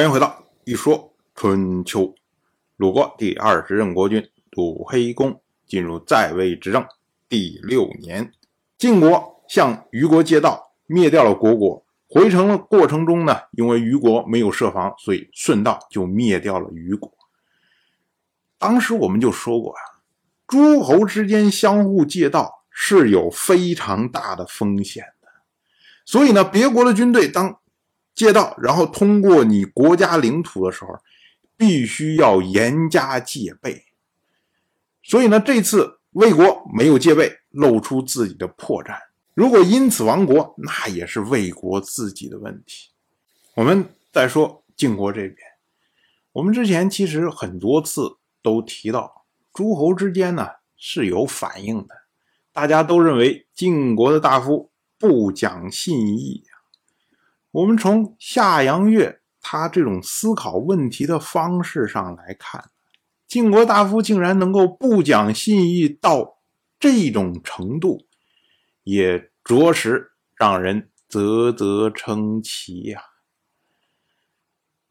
欢迎回到一说春秋。鲁国第二十任国君鲁黑公进入在位执政第六年，晋国向虞国借道，灭掉了国国。回城的过程中呢，因为虞国没有设防，所以顺道就灭掉了虞国。当时我们就说过啊，诸侯之间相互借道是有非常大的风险的，所以呢，别国的军队当。借道，然后通过你国家领土的时候，必须要严加戒备。所以呢，这次魏国没有戒备，露出自己的破绽。如果因此亡国，那也是魏国自己的问题。我们再说晋国这边，我们之前其实很多次都提到，诸侯之间呢是有反应的，大家都认为晋国的大夫不讲信义。我们从夏阳月他这种思考问题的方式上来看，晋国大夫竟然能够不讲信义到这种程度，也着实让人啧啧称奇呀。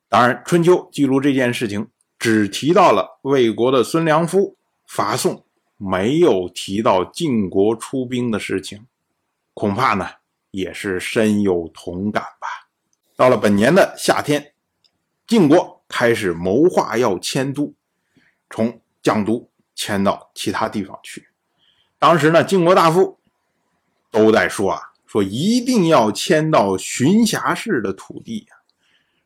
当然，《春秋》记录这件事情只提到了魏国的孙良夫伐宋，没有提到晋国出兵的事情，恐怕呢。也是深有同感吧。到了本年的夏天，晋国开始谋划要迁都，从绛都迁到其他地方去。当时呢，晋国大夫都在说啊，说一定要迁到荀峡氏的土地呀，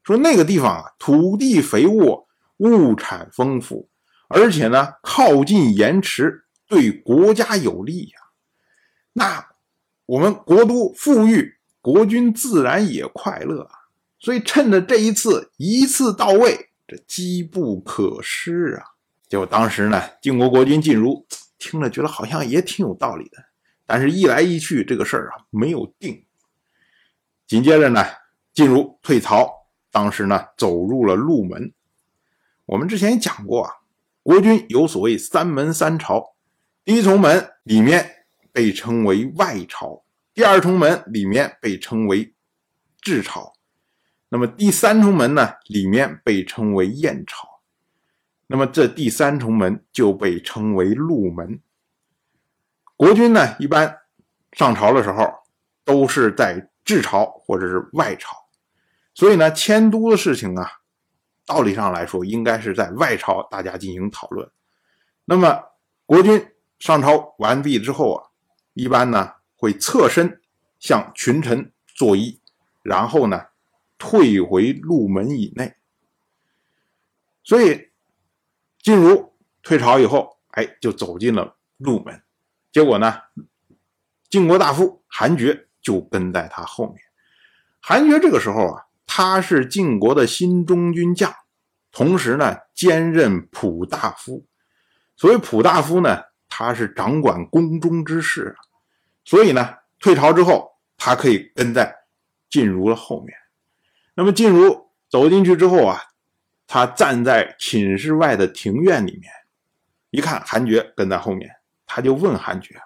说那个地方啊，土地肥沃，物产丰富，而且呢，靠近盐池，对国家有利呀。那。我们国都富裕，国君自然也快乐啊！所以趁着这一次一次到位，这机不可失啊！结果当时呢，晋国国君晋如听了，觉得好像也挺有道理的，但是一来一去，这个事儿啊没有定。紧接着呢，晋如退曹，当时呢走入了鹿门。我们之前也讲过啊，国君有所谓三门三朝，第一重门里面。被称为外朝，第二重门里面被称为治朝，那么第三重门呢，里面被称为燕朝，那么这第三重门就被称为鹿门。国君呢，一般上朝的时候都是在治朝或者是外朝，所以呢，迁都的事情啊，道理上来说应该是在外朝大家进行讨论。那么国君上朝完毕之后啊。一般呢会侧身向群臣作揖，然后呢退回鹿门以内。所以晋如退朝以后，哎，就走进了鹿门。结果呢，晋国大夫韩厥就跟在他后面。韩厥这个时候啊，他是晋国的新中军将，同时呢兼任普大夫。所谓普大夫呢。他是掌管宫中之事啊，所以呢，退朝之后，他可以跟在晋如的后面。那么晋如走进去之后啊，他站在寝室外的庭院里面，一看韩厥跟在后面，他就问韩厥：“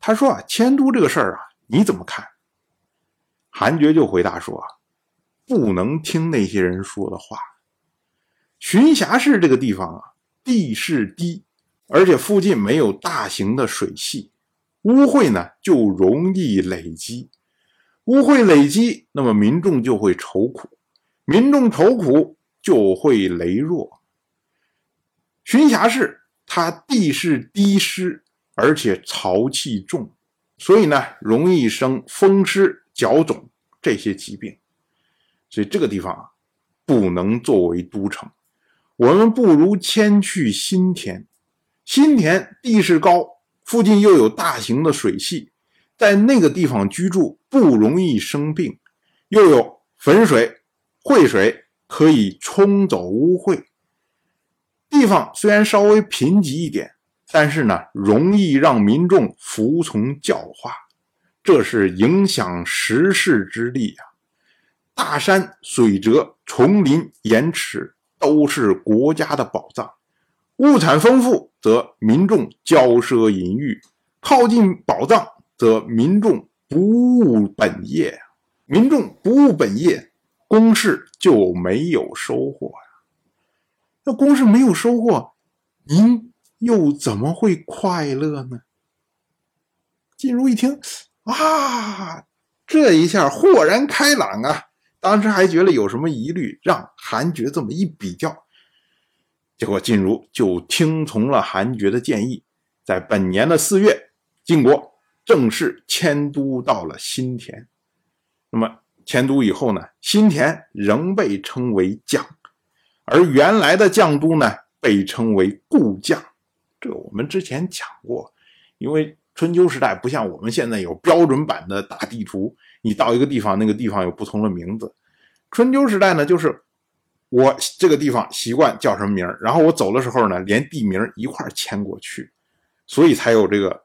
他说啊，迁都这个事儿啊，你怎么看？”韩厥就回答说：“啊不能听那些人说的话。寻峡市这个地方啊，地势低。”而且附近没有大型的水系，污秽呢就容易累积，污秽累积，那么民众就会愁苦，民众愁苦就会羸弱。寻峡市它地势低湿，而且潮气重，所以呢容易生风湿、脚肿这些疾病，所以这个地方啊不能作为都城，我们不如迁去新田。新田地势高，附近又有大型的水系，在那个地方居住不容易生病，又有汾水、惠水可以冲走污秽。地方虽然稍微贫瘠一点，但是呢，容易让民众服从教化，这是影响时势之力啊！大山、水泽、丛林、盐池都是国家的宝藏。物产丰富，则民众骄奢淫欲；靠近宝藏，则民众不务本业。民众不务本业，公事就没有收获呀。那公事没有收获，您又怎么会快乐呢？晋如一听，啊，这一下豁然开朗啊！当时还觉得有什么疑虑，让韩厥这么一比较，结果晋如就听从了韩厥的建议，在本年的四月，晋国正式迁都到了新田。那么迁都以后呢，新田仍被称为将，而原来的将都呢，被称为故将。这我们之前讲过，因为。春秋时代不像我们现在有标准版的大地图，你到一个地方，那个地方有不同的名字。春秋时代呢，就是我这个地方习惯叫什么名儿然后我走的时候呢，连地名一块迁过去，所以才有这个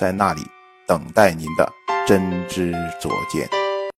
在那里等待您的真知灼见。